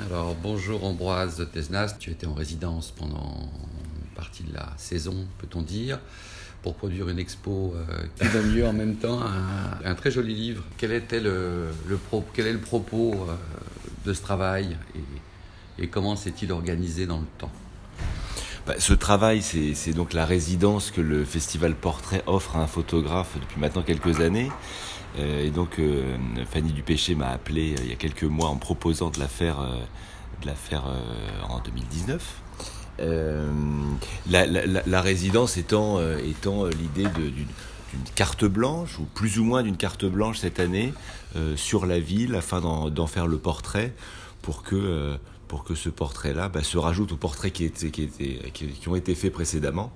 Alors bonjour Ambroise Tesnas, tu étais en résidence pendant une partie de la saison, peut-on dire, pour produire une expo euh, qui donne lieu en même temps à un, très joli livre. Quel, était le, quel est le propos euh, de ce travail et, et comment s'est-il organisé dans le temps? Bah, ce travail, c'est donc la résidence que le Festival Portrait offre à un photographe depuis maintenant quelques années. Euh, et donc euh, Fanny Dupéché m'a appelé euh, il y a quelques mois en proposant de la faire, de la faire en 2019. La, la, résidence étant, étant l'idée d'une carte blanche, ou plus ou moins d'une carte blanche cette année, sur la ville, afin d'en faire le portrait, pour que pour que ce portrait-là bah, se rajoute aux portraits qui, étaient, qui, ont été faits précédemment,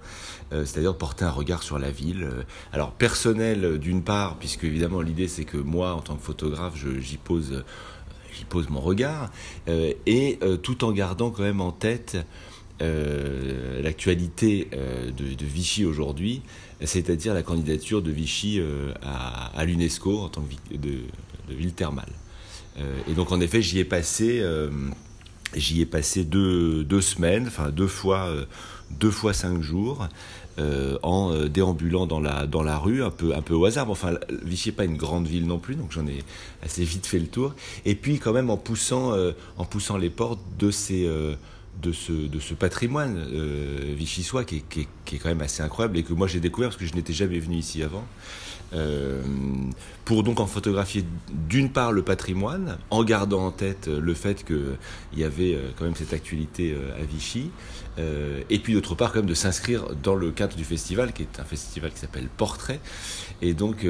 euh, c'est-à-dire porter un regard sur la ville. Euh, alors personnel d'une part, puisque évidemment l'idée c'est que moi en tant que photographe j'y pose, j'y pose mon regard, euh, et tout en gardant quand même en tête l'actualité de, Vichy aujourd'hui, c'est-à-dire la candidature de Vichy à, l'UNESCO en tant que ville thermale. et donc en effet j'y ai passé J'y ai passé deux, deux, semaines, enfin deux fois, euh, deux fois cinq jours, euh, en euh, déambulant dans la, dans la rue, un peu, un peu au hasard. enfin, Vichy n'est pas une grande ville non plus, donc j'en ai assez vite fait le tour. Et puis quand même en poussant, en poussant les portes de ces de ce, de ce patrimoine euh, vichysois qui est, qui, qui est, quand même assez incroyable et que moi j'ai découvert parce que je n'étais jamais venu ici avant. Euh, pour donc en photographier d'une part le patrimoine, en gardant en tête le fait qu'il y avait euh, quand même cette actualité euh, à Vichy, et puis d'autre part quand même de s'inscrire dans le cadre du festival, qui est un festival qui s'appelle Portrait, et donc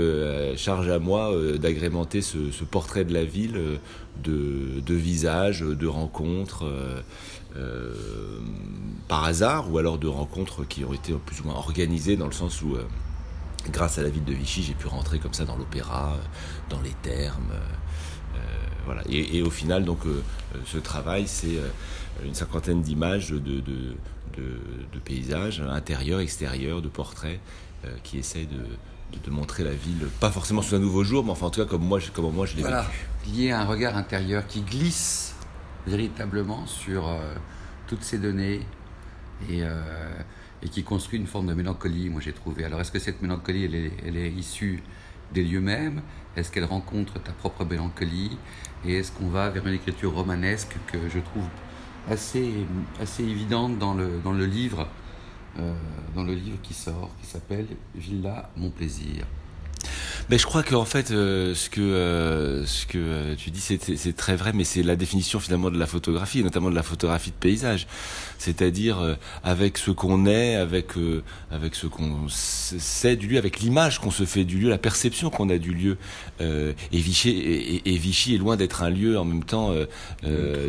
charge à moi d'agrémenter ce, portrait de la ville de visages, de rencontres. par hasard ou alors de rencontres qui ont été plus ou moins organisées dans le sens où grâce à la ville de Vichy, j'ai pu rentrer comme ça dans l'opéra, euh, dans les thermes. Euh, euh, voilà. Et, au final, donc, ce travail, c'est une cinquantaine d'images de, de, de, paysages, intérieurs, extérieurs, de portraits, qui essayent de, montrer la ville, pas forcément sous un nouveau jour, mais enfin en tout cas comme moi, comme moi je l'ai voilà. vécu. Lié à un regard intérieur qui glisse véritablement sur toutes ces données et et qui construit une forme de mélancolie, moi j'ai trouvé. Alors est-ce que cette mélancolie, elle est, issue des lieux mêmes? Est-ce qu'elle rencontre ta propre mélancolie? Et est-ce qu'on va vers une écriture romanesque que je trouve assez, assez évidente dans le, dans le livre, euh, dans le livre qui sort, qui s'appelle Villa, mon plaisir? Mais je crois qu'en fait, euh, ce que euh, ce que euh, tu dis, c'est très vrai, mais c'est la définition finalement de la photographie, et notamment de la photographie de paysage, c'est-à-dire avec ce qu'on est, avec avec ce qu'on sait du lieu, avec l'image qu'on se fait du lieu, la perception qu'on a du lieu. et Vichy et, Vichy est loin d'être un lieu en même temps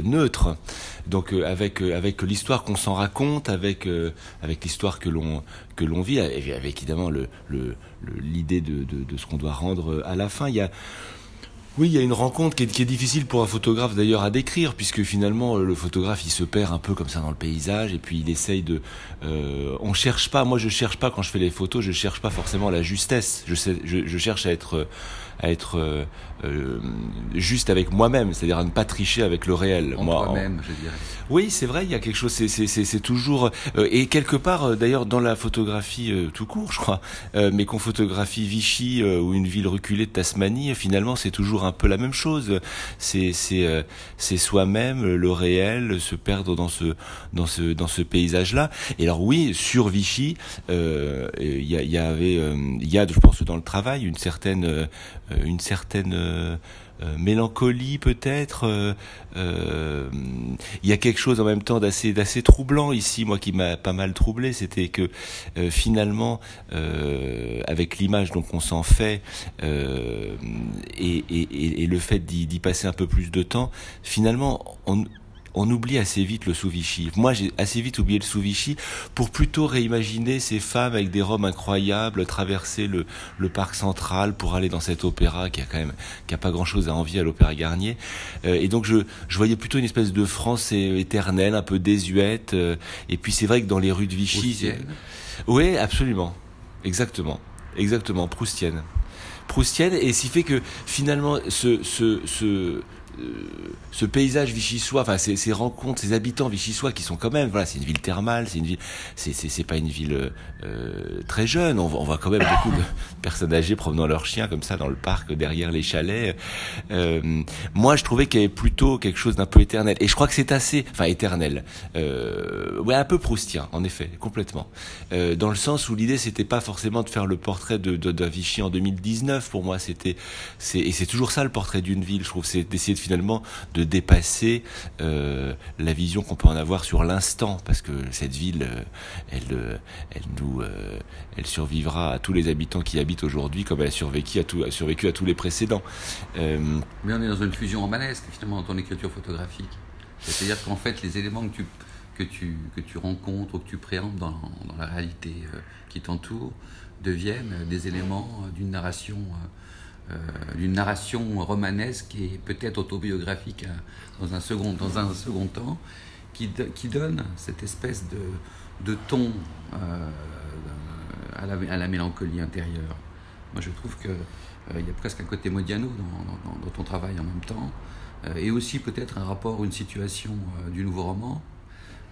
neutre. Donc avec avec l'histoire qu'on s'en raconte, avec avec l'histoire que l'on que l'on vit, avec évidemment le l'idée de, de, de ce qu'on doit rendre à la fin. Il y a oui, il y a une rencontre qui est, qui est difficile pour un photographe d'ailleurs à décrire, puisque finalement le photographe il se perd un peu comme ça dans le paysage et puis il essaye de. Euh, on cherche pas, moi je cherche pas quand je fais les photos, je cherche pas forcément la justesse. Je, sais, je, je cherche à être à être euh, euh, juste avec moi-même, c'est-à-dire à ne pas tricher avec le réel. Moi-même, je dirais. Oui, c'est vrai, il y a quelque chose, c'est toujours euh, et quelque part d'ailleurs dans la photographie tout court, je crois, mais qu'on photographie Vichy ou une ville reculée de Tasmanie, finalement c'est toujours un peu la même chose. C'est c'est c'est soi-même, le réel, se perdre dans ce dans ce dans ce paysage-là. Et alors oui, sur Vichy, il y, y, avait il y a, je pense, dans le travail une certaine euh, une certaine euh, euh, mélancolie peut-être. il y a quelque chose en même temps d'assez troublant ici, moi qui m'a pas mal troublé, c'était que finalement, avec l'image donc on s'en fait et, et, et, le fait d'y passer un peu plus de temps, finalement on on oublie assez vite le sous-Vichy. Moi, j'ai assez vite oublié le sous-Vichy pour plutôt réimaginer ces femmes avec des robes incroyables traverser le, le parc central pour aller dans cet opéra qui a quand même qui a pas grand-chose à envier à l'opéra Garnier. Euh, et donc je, je voyais plutôt une espèce de France éternelle, un peu désuète. Euh, et puis c'est vrai que dans les rues de Vichy, oui, absolument, exactement, exactement, proustienne. Proustienne et ce qui fait que finalement ce, ce, ce ce paysage vichysois, enfin ces, ces, rencontres, ces habitants vichysois qui sont quand même, voilà, c'est une ville thermale, c'est une ville, c'est c'est pas une ville euh, très jeune. On, on, voit quand même beaucoup de personnes âgées promenant leurs chiens comme ça dans le parc derrière les chalets. Euh, moi, je trouvais qu'il y avait plutôt quelque chose d'un peu éternel, et je crois que c'est assez, enfin éternel, euh, ouais, un peu proustien, en effet, complètement. Euh, dans le sens où l'idée c'était pas forcément de faire le portrait de, de, de Vichy en 2019. Pour moi, c'était, c'est et c'est toujours ça le portrait d'une ville. Je trouve, c'est d'essayer de, finalement de dépasser euh, la vision qu'on peut en avoir sur l'instant, parce que cette ville, euh, elle, euh, elle nous, elle survivra à tous les habitants qui habitent aujourd'hui, comme elle a survécu à, tout, survécu à tous les précédents. Mais on est dans une fusion romanesque finalement dans ton écriture photographique. C'est-à-dire qu'en fait, les éléments que tu que tu, que tu rencontres ou que tu préemptes dans, la réalité qui t'entoure deviennent des éléments d'une narration d'une narration romanesque et peut-être autobiographique hein, dans un second, dans un second temps, qui, qui donne cette espèce de, de ton euh, à, la, à, la, mélancolie intérieure. Moi, je trouve qu'il euh, il y a presque un côté Modiano dans, dans, dans, ton travail en même temps, euh, et aussi peut-être un rapport une situation euh, du nouveau roman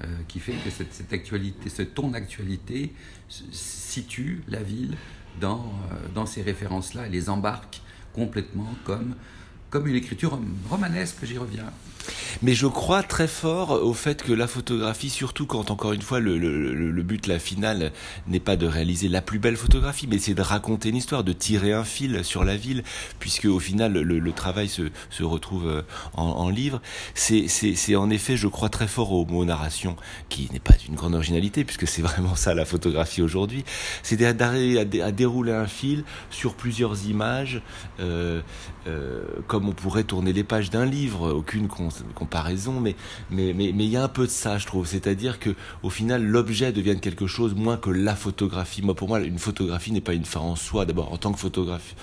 euh, qui fait que cette, actualité, ce ton d'actualité situe la ville dans, euh, dans ces références-là et les embarque complètement comme, comme une écriture romanesque, j'y reviens. Mais je crois très fort au fait que la photographie, surtout quand encore une fois le, but, la finale, n'est pas de réaliser la plus belle photographie, mais c'est de raconter une histoire, de tirer un fil sur la ville, puisque au final le, travail se, retrouve euh, en, livre. C'est en effet, je crois très fort au mot narration, qui n'est pas d'une grande originalité, puisque c'est vraiment ça la photographie aujourd'hui. C'est à, dé, à, dérouler un fil sur plusieurs images, euh, euh, comme on pourrait tourner les pages d'un livre, aucune comparaison, mais mais mais il y a un peu de ça, je trouve. C'est-à-dire que au final, l'objet devienne quelque chose moins que la photographie. Moi, pour moi, une photographie n'est pas une fin en soi. D'abord, en tant que photographe,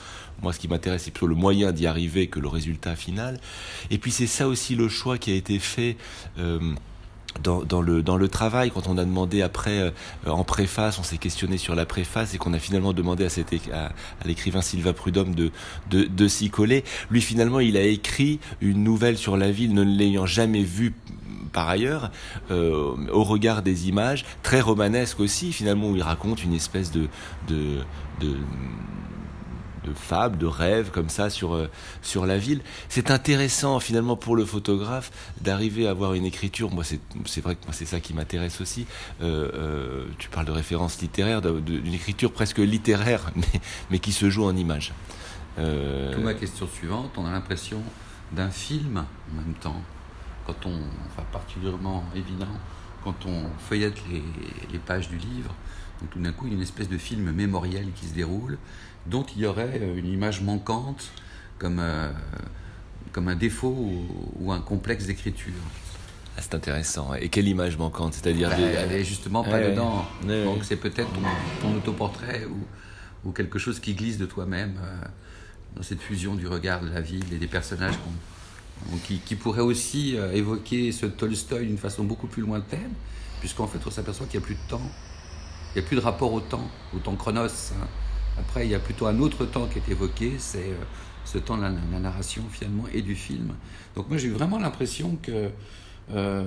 moi, ce qui m'intéresse, c'est plutôt le moyen d'y arriver que le résultat final. Et puis, c'est ça aussi le choix qui a été fait. Euh, dans, le, dans le travail, quand on a demandé après, euh, en préface, on s'est questionné sur la préface et qu'on a finalement demandé à, à l'écrivain Sylvain Prudhomme de, de, de s'y coller. Lui, finalement, il a écrit une nouvelle sur la ville, ne l'ayant jamais vue par ailleurs, euh, au regard des images, très romanesque aussi, finalement, où il raconte une espèce de, de, de de fable, de rêve comme ça sur, euh, sur la ville. C'est intéressant finalement pour le photographe d'arriver à avoir une écriture. Moi, c'est vrai que c'est ça qui m'intéresse aussi. Euh, euh, tu parles de référence littéraire, d'une écriture presque littéraire, mais, mais qui se joue en images. Ma question suivante, on a l'impression d'un film en même temps. Quand on, enfin particulièrement évident, quand on feuillette les, les pages du livre, tout d'un coup, il y a une espèce de film mémoriel qui se déroule, dont il y aurait une image manquante comme, euh, comme un défaut ou, ou un complexe d'écriture. Ah, c'est intéressant. Et quelle image manquante C'est-à-dire bah, des... Elle est justement pas ouais, dedans. Ouais, Donc c'est peut-être ton, ton, autoportrait ou, ou, quelque chose qui glisse de toi-même euh, dans cette fusion du regard de la ville et des personnages qui, qui pourrait aussi euh, évoquer ce Tolstoï d'une façon beaucoup plus lointaine, puisqu'en fait on s'aperçoit qu'il n'y a plus de temps. Il n'y a plus de rapport au temps, au temps chronos. Hein. Après, il y a plutôt un autre temps qui est évoqué, c'est euh, ce temps de la, narration finalement et du film. Donc moi j'ai eu vraiment l'impression que euh, euh,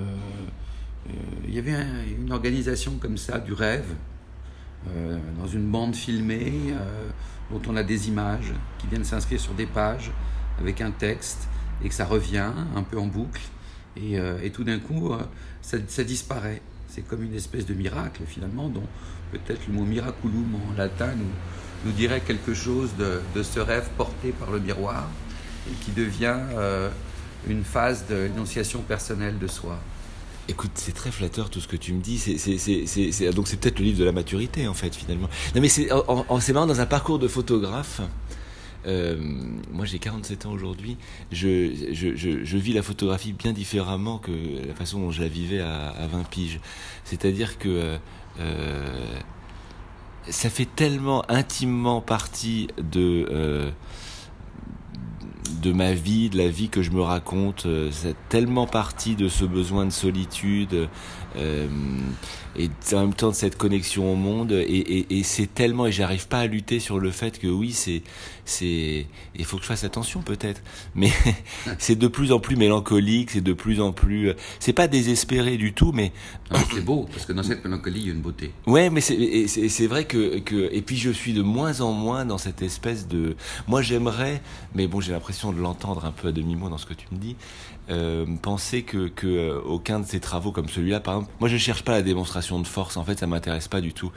il y avait un, une organisation comme ça du rêve dans une bande filmée dont on a des images qui viennent s'inscrire sur des pages avec un texte et que ça revient un peu en boucle et, et tout d'un coup ça, ça disparaît. C'est comme une espèce de miracle finalement dont peut-être le mot miraculum en latin nous, nous dirait quelque chose de, de, ce rêve porté par le miroir et qui devient euh, une phase d'énonciation personnelle de soi. Écoute, c'est très flatteur tout ce que tu me dis. C'est, c'est, c'est, donc c'est peut-être le livre de la maturité en fait finalement. Non mais c'est, c'est marrant dans un parcours de photographe. Euh, moi j'ai 47 ans aujourd'hui, je, je, je, vis la photographie bien différemment que la façon dont je la vivais à, à 20 piges. C'est-à-dire que euh, ça fait tellement intimement partie de, euh, de ma vie, de la vie que je me raconte. C'est tellement partie de ce besoin de solitude euh, et en même temps de cette connexion au monde. Et, et, et c'est tellement, et j'arrive pas à lutter sur le fait que oui, c'est, c'est, il faut que je fasse attention peut-être, mais c'est de plus en plus mélancolique, c'est de plus en plus, c'est pas désespéré du tout, mais c'est beau parce que dans cette mélancolie il y a une beauté. Ouais, mais c'est, c'est, vrai que, que, et puis je suis de moins en moins dans cette espèce de, moi j'aimerais, mais bon j'ai l'impression de l'entendre un peu à demi mot dans ce que tu me dis, euh, penser que, que euh, aucun de ces travaux comme celui-là, par exemple, moi je cherche pas la démonstration de force, en fait ça m'intéresse pas du tout.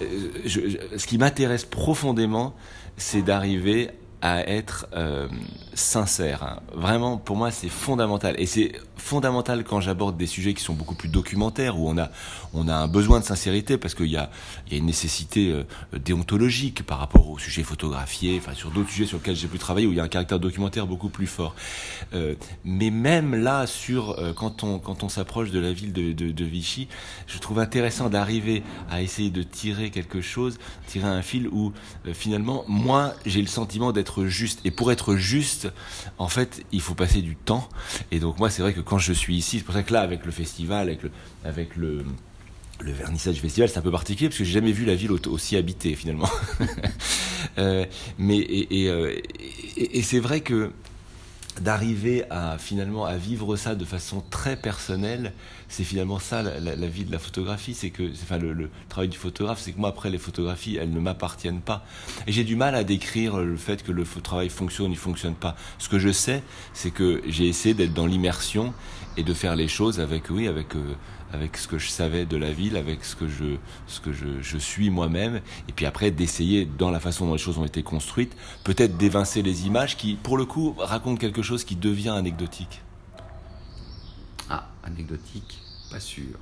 Euh, ce qui m'intéresse profondément, c'est d'arriver à être euh, sincère. Hein. Vraiment, pour moi, c'est fondamental. Et c'est fondamental quand j'aborde des sujets qui sont beaucoup plus documentaires, où on a, on a un besoin de sincérité, parce qu'il y a, y a une nécessité euh, déontologique par rapport aux sujets photographiés, enfin sur d'autres sujets sur lesquels j'ai pu travailler, où il y a un caractère documentaire beaucoup plus fort. Euh, mais même là, sur quand on, quand on s'approche de la ville de, Vichy, je trouve intéressant d'arriver à essayer de tirer quelque chose, tirer un fil où finalement, moi, j'ai le sentiment d'être juste. Et pour être juste, en fait, il faut passer du temps. Et donc moi, c'est vrai que quand je suis ici, c'est pour ça que là, avec le festival, avec le, avec le, vernissage du festival, c'est un peu particulier parce que j'ai jamais vu la ville aussi habitée finalement. euh, mais euh, et, et c'est vrai que d'arriver à finalement à vivre ça de façon très personnelle, c'est finalement ça la, vie de la photographie, c'est que enfin le, travail du photographe, c'est que moi après les photographies, elles ne m'appartiennent pas et j'ai du mal à décrire le fait que le travail fonctionne, il fonctionne pas. Ce que je sais, c'est que j'ai essayé d'être dans l'immersion et de faire les choses avec oui avec euh, avec ce que je savais de la ville, avec ce que je, ce que je, je suis moi-même, et puis après d'essayer, dans la façon dont les choses ont été construites, peut-être d'évincer les images qui, pour le coup, racontent quelque chose qui devient anecdotique. Ah, anecdotique, pas sûr.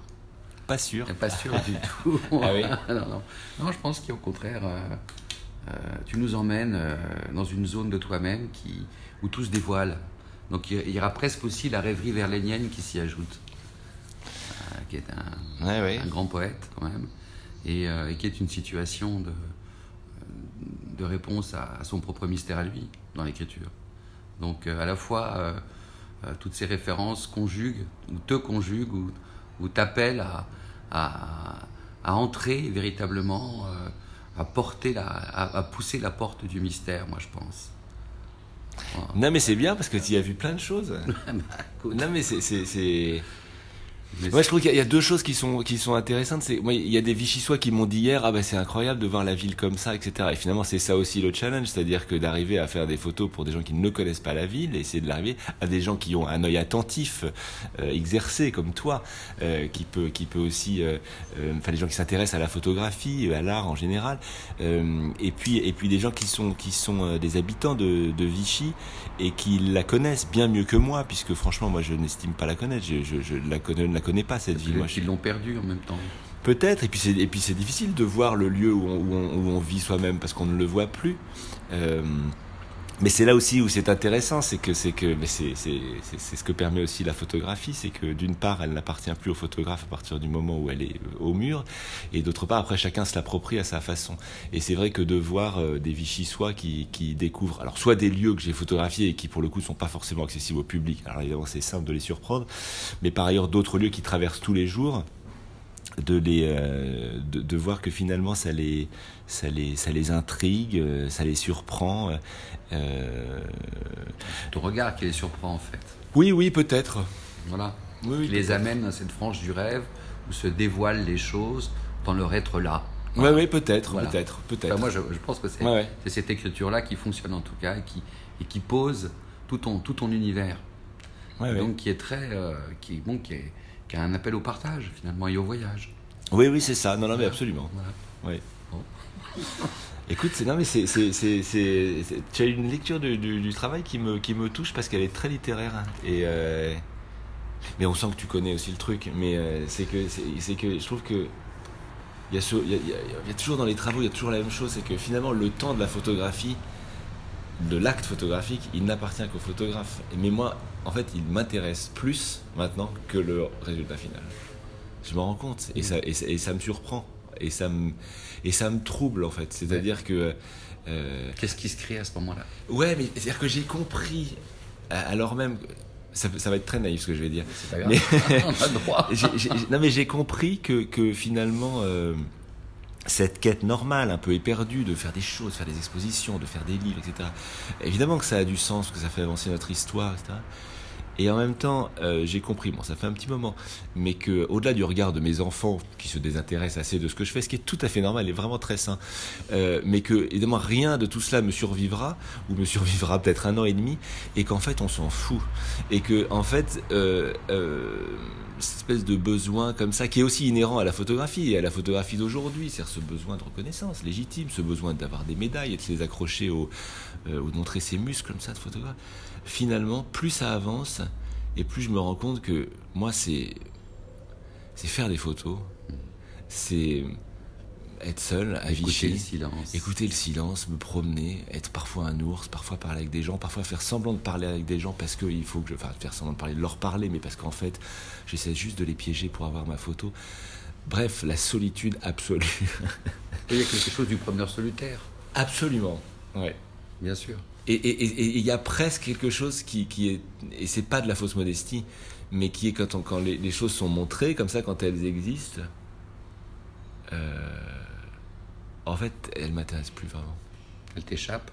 Pas sûr Pas sûr du tout. ah oui non, non. non, je pense qu'au contraire, euh, euh, tu nous emmènes euh, dans une zone de toi-même qui, où tout se dévoile. Donc il y aura presque aussi la rêverie verlénienne qui s'y ajoute qui est un, ouais, ouais. un, grand poète quand même, et, euh, et, qui est une situation de, de réponse à, à, son propre mystère à lui dans l'écriture. Donc euh, à la fois euh, toutes ces références conjuguent, ou te conjuguent, ou, ou t'appellent à, à, à, entrer véritablement, à porter la, à, pousser la porte du mystère, moi je pense. Voilà. Non mais c'est bien parce que tu y as vu plein de choses. bah, non mais c'est moi, ouais, je trouve qu'il y, y, a deux choses qui sont qui sont intéressantes. C'est moi, il y a des Vichysois qui m'ont dit hier, ah ben c'est incroyable de voir la ville comme ça, etc. Et finalement, c'est ça aussi le challenge, c'est-à-dire que d'arriver à faire des photos pour des gens qui ne connaissent pas la ville, et essayer de l'arriver à des gens qui ont un œil attentif, euh, exercé comme toi, euh, qui peut qui peut aussi, euh, enfin des gens qui s'intéressent à la photographie, à l'art en général, et puis et puis des gens qui sont qui sont des habitants de, de Vichy et qui la connaissent bien mieux que moi, puisque franchement, moi, je n'estime pas la connaître, je, je, je la connais la connais pas cette ville. Moi, ils l'ont perdu en même temps. Peut-être, et puis c'est et puis c'est difficile de voir le lieu où on, où on, où on vit soi-même parce qu'on ne le voit plus. Euh, mais c'est là aussi où c'est intéressant, c'est que c'est que c'est c'est ce que permet aussi la photographie, c'est que d'une part elle n'appartient plus au photographe à partir du moment où elle est au mur, et d'autre part après chacun se l'approprie à sa façon. Et c'est vrai que de voir euh, des Vichysois qui qui découvrent alors soit des lieux que j'ai photographiés et qui pour le coup sont pas forcément accessibles au public. Alors évidemment c'est simple de les surprendre, mais par ailleurs d'autres lieux qui traversent tous les jours de les euh, de, de, voir que finalement ça les ça les ça les intrigue ça les surprend euh... ton regard qui les surprend en fait. Oui oui peut-être. Voilà. Oui, oui, qui les amène à cette frange du rêve où se dévoilent les choses dans leur être là. Voilà. oui oui peut-être voilà. peut-être peut-être. Enfin, moi je, je, pense que c'est ouais, ouais. cette écriture là qui fonctionne en tout cas et qui et qui pose tout ton tout ton univers. Ouais, donc qui est très euh, qui bon qui est qui a un appel au partage finalement et au voyage. Oui, oui, c'est ça. Non, non, mais absolument. Voilà. Oui. Bon. Écoute, c'est non mais c'est c'est c'est tu as une lecture du, du, du, travail qui me qui me touche parce qu'elle est très littéraire hein. et euh, mais on sent que tu connais aussi le truc mais euh, c'est que c'est que je trouve que il y a y a, il y a toujours dans les travaux il y a toujours la même chose c'est que finalement le temps de la photographie de l'acte photographique, il n'appartient qu'au photographe. Mais moi, en fait, il m'intéresse plus maintenant que le résultat final. Je me rends compte et ça, et, et ça me surprend et ça me, et ça me trouble en fait. C'est-à-dire ouais. que Euh, Qu'est-ce qui se crée à ce moment-là? Ouais, mais c'est-à-dire que j'ai compris, alors même, ça, ça, va être très naïf ce que je vais dire. C'est pas grave. Mais, On a droit. non, mais j'ai compris que, que finalement, euh, cette quête normale, un peu éperdue, de faire des choses, faire des expositions, de faire des livres, etc. Évidemment que ça a du sens, que ça fait avancer notre histoire, etc. Et en même temps, euh, j'ai compris, bon, ça fait un petit moment, mais que au-delà du regard de mes enfants qui se désintéressent assez de ce que je fais, ce qui est tout à fait normal et vraiment très sain, euh, mais que évidemment rien de tout cela me survivra ou me survivra peut-être un an et demi, et qu'en fait on s'en fout, et que en fait euh, euh, cette espèce de besoin comme ça qui est aussi inhérent à la photographie et à la photographie d'aujourd'hui, c'est-à-dire ce besoin de reconnaissance légitime, ce besoin d'avoir des médailles et de se les accrocher au, euh, ou de montrer ses muscles comme ça de photographe. Finalement, plus ça avance, et plus je me rends compte que moi, c'est c'est faire des photos, c'est être seul à écouter le silence. écouter le silence, me promener, être parfois un ours, parfois parler avec des gens, parfois faire semblant de parler avec des gens parce qu'il faut que je, enfin, faire semblant de parler, de leur parler, mais parce qu'en fait, j'essaie juste de les piéger pour avoir ma photo. Bref, la solitude absolue. Il y a quelque chose du promeneur solitaire. Absolument, ouais. Bien sûr. Et il y a presque quelque chose qui, qui est, et c'est pas de la fausse modestie, mais qui est quand, on, quand les, les, choses sont montrées, comme ça, quand elles existent, euh, en fait, elles m'intéressent plus vraiment. Elles t'échappent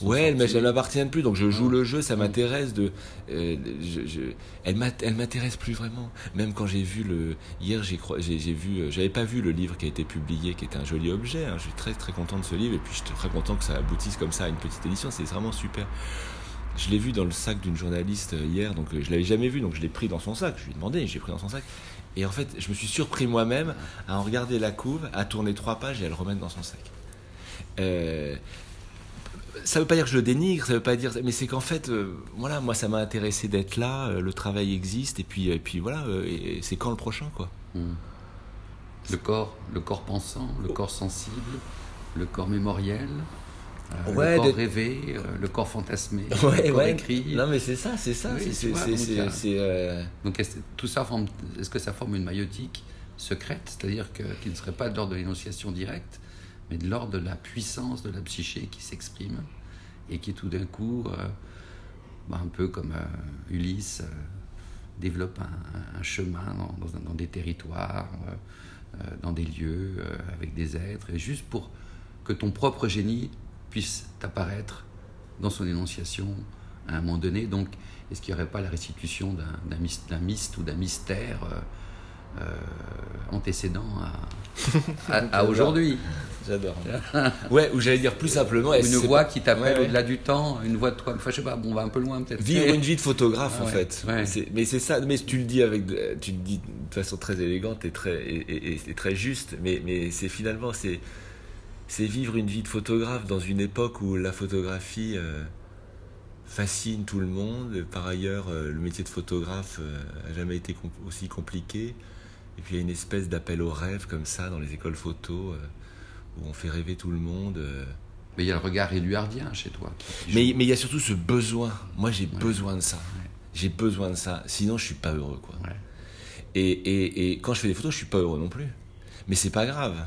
Ouais, elles ne m'appartiennent plus, donc je joue le jeu, ça m'intéresse de. Euh, je, je, elle m'intéresse plus vraiment. Même quand j'ai vu le. Hier, j'ai j'ai vu. J'avais pas vu le livre qui a été publié, qui était un joli objet. Hein. Je suis très très content de ce livre, et puis je suis très content que ça aboutisse comme ça à une petite édition. C'est vraiment super. Je l'ai vu dans le sac d'une journaliste hier, donc je l'avais jamais vu, donc je l'ai pris dans son sac. Je lui ai demandé, j'ai pris dans son sac. Et en fait, je me suis surpris moi-même à en regarder la couve, à tourner trois pages et à le remettre dans son sac. Euh, ça veut pas dire que je le dénigre, ça veut pas dire, mais c'est qu'en fait, euh, voilà, moi ça m'a intéressé d'être là, euh, le travail existe, et puis, puis voilà, euh, c'est quand le prochain, quoi. Mmh. Le corps, le corps pensant, le corps sensible, le corps mémoriel. Euh, ouais, le corps de... rêvé, euh, le corps fantasmé, ouais, le corps ouais. écrit. Non mais c'est ça, c'est ça. Oui, c'est, donc, euh... donc est-ce, tout ça forme, est-ce que ça forme une maïotique secrète, c'est-à-dire que, qui ne serait pas de l'ordre de l'énonciation directe, mais de l'ordre de la puissance de la psyché qui s'exprime et qui tout d'un coup, bah, un peu comme Ulysse, développe un, un chemin dans, dans, dans, des territoires, dans des lieux, avec des êtres, et juste pour que ton propre génie puisse apparaître dans son énonciation à un moment donné. Donc, est-ce qu'il n'y aurait pas la restitution d'un, d'un myste ou d'un mystère euh, antécédent à, à, à aujourd'hui? J'adore. ouais, ou j'allais dire plus simplement. Une voix qui t'appelle ouais, au-delà du temps, une voix de toi. Enfin, je sais pas, bon, on va un peu loin peut-être. Vivre une vie de photographe, Ah, en ouais. fait. Mais c'est ça, mais tu le dis avec, de- tu le dis de façon très élégante et très, et, et- et très juste, mais, mais c'est finalement, c'est, c'est vivre une vie de photographe dans une époque où la photographie euh, fascine tout le monde. Par ailleurs, euh, le métier de photographe euh, a jamais été aussi compliqué. Et puis il y a une espèce d'appel au rêve comme ça dans les écoles photo euh, où on fait rêver tout le monde. euh. Mais il y a le regard éluardien chez toi. Mais il y a surtout ce besoin. Moi, j'ai Ouais. besoin de ça. Ouais. J'ai besoin de ça. Sinon, je suis pas heureux, quoi. Ouais. Et, et, et quand je fais des photos, je suis pas heureux non plus. Mais c'est pas grave.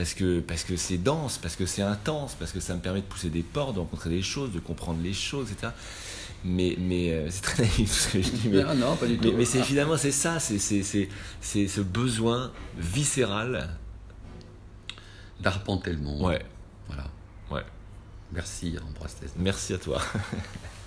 Parce que parce que c'est dense, parce que c'est intense, parce que ça me permet de pousser des portes, de rencontrer des choses, de comprendre les choses, etc. Mais, mais euh, c'est très naïf ce que je dis. Mais, Non, non, pas du tout. mais, mais c'est Ah. finalement c'est ça, c'est c'est ce besoin viscéral. d'arpenter le monde. Ouais, Voilà. ouais. Merci, Ambroise. Merci à toi.